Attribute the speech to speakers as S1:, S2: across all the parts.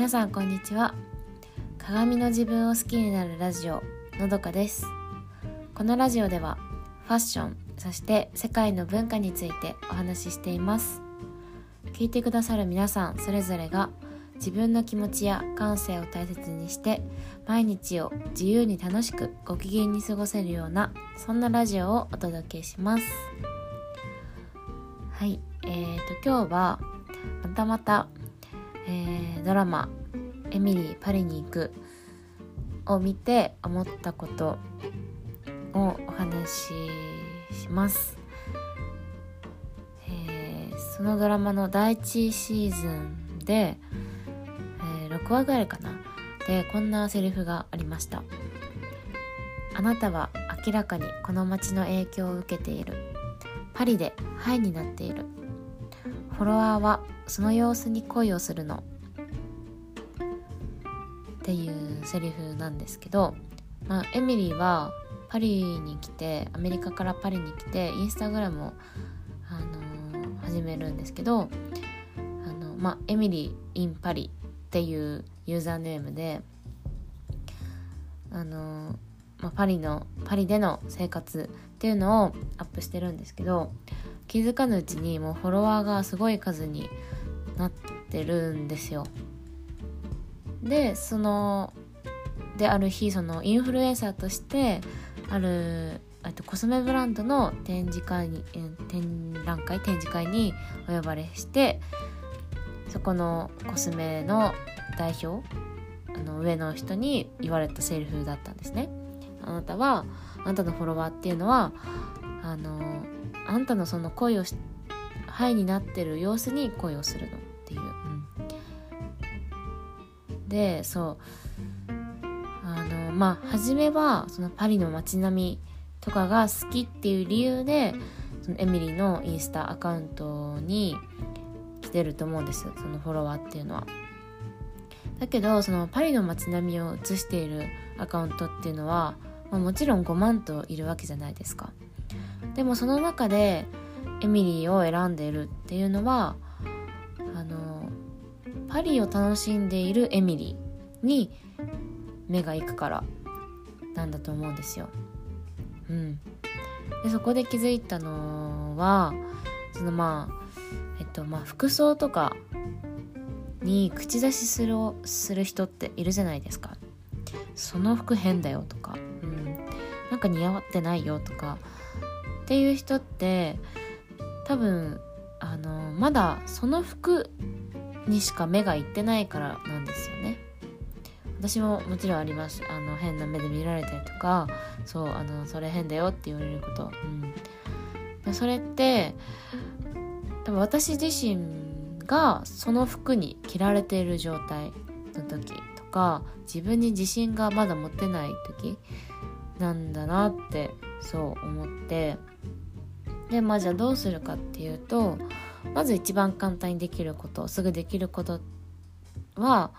S1: 皆さんこんにちは。鏡の自分を好きになるラジオのどかです。このラジオではファッションそして世界の文化についてお話ししています。聞いてくださる皆さんそれぞれが自分の気持ちや感性を大切にして毎日を自由に楽しくご機嫌に過ごせるようなそんなラジオをお届けします。はいえーと今日はまたまたえー、ドラマ「エミリーパリに行く」を見て思ったことをお話しします、えー、そのドラマの第1シーズンで、えー、6話ぐらいかな。でこんなセリフがありました。あなたは明らかにこの街の影響を受けている。パリでハイになっている。フォロワーはその様子に恋をするの。っていうセリフなんですけど、まあ、エミリーはパリに来てアメリカからパリに来てインスタグラムを、あのー、始めるんですけどあの、まあ、エミリー・イン・パリっていうユーザーネームであのー、まあ、パリのパリでの生活っていうのをアップしてるんですけど気づかぬうちにもうフォロワーがすごい数になってるんですよ。でそのである日そのインフルエンサーとしてあるとコスメブランドの展示会に展覧会展示会にお呼ばれしてそこのコスメの代表あの上の人に言われたセリフだったんですね。あなたはあなたのフォロワーっていうのはあのあんたのその恋をしハイになってる様子に恋をするのっていう、うん、でそうあのまあ初めはそのパリの街並みとかが好きっていう理由でそのエミリーのインスタアカウントに来てると思うんですそのフォロワーっていうのは。だけどそのパリの街並みを映しているアカウントっていうのは、まあ、もちろん5万といるわけじゃないですか。でもその中でエミリーを選んでいるっていうのはあのパリを楽しんでいるエミリーに目が行くからなんだと思うんですよ。うん、でそこで気づいたのはそのまあえっとまあ服装とかに口出しするする人っているじゃないですか。その服変だよとか、なんか似合ってないよとかっていう人って多分あのまだその服にしか目がいってないからなんですよね。私ももちろんあります。あの変な目で見られたりとかそうあのそれ変だよって言われること、うん、それって多分私自身がその服に着られている状態の時とか自分に自信がまだ持ってない時なんだなってそう思って。でまあじゃあどうするかっていうとまず一番簡単にできることすぐできることは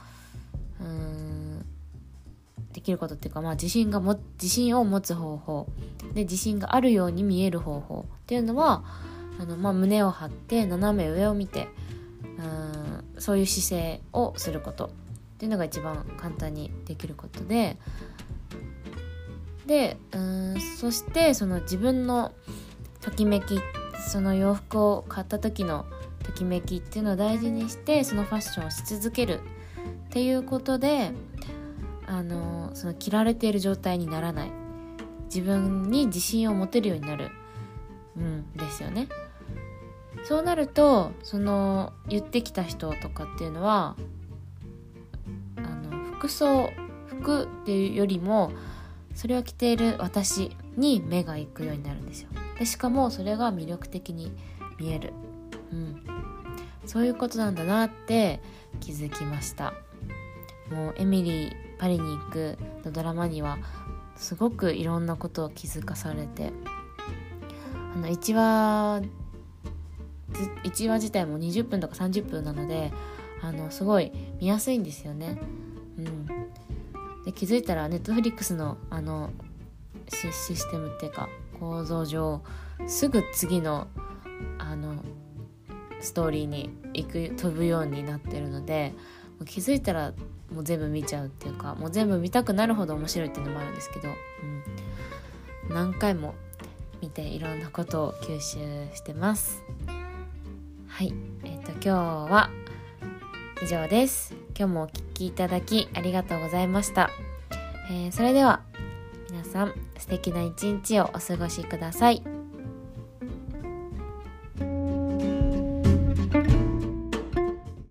S1: うんできることっていうか、まあ、自信がも自信を持つ方法。で自信があるように見える方法。っていうのはあの、まあ、胸を張って斜め上を見てうんそういう姿勢をすること。っていうのが一番簡単にできることででうんそしてその自分のときめきその洋服を買った時のときめきっていうのを大事にしてそのファッションをし続けるっていうことであのその着られている状態にならない。自分に自信を持てるようになる。うんですよね。そうなるとその言ってきた人とかっていうのはあの服装服っていうよりもそれを着ている私に目が行くようになるんですよ。でしかもそれが魅力的に見える、うん、そういうことなんだなって気づきました。もうエミリーパリに行くのドラマにはすごくいろんなことを気づかされて。あの1話1話自体も20分とか30分なのであのすごい見やすいんですよね。で気づいたらネットフリックスのあのシステムっていうか構造上すぐ次のあのストーリーに行く飛ぶようになってるので気づいたらもう全部見ちゃうっていうかもう全部見たくなるほど面白いっていうのもあるんですけど、うん、何回も見ていろんなことを吸収してます。はい。えっ、ー、と今日は以上です。今日もきいただきありがとうございました、えー、それでは皆さん素敵な一日をお過ごしください。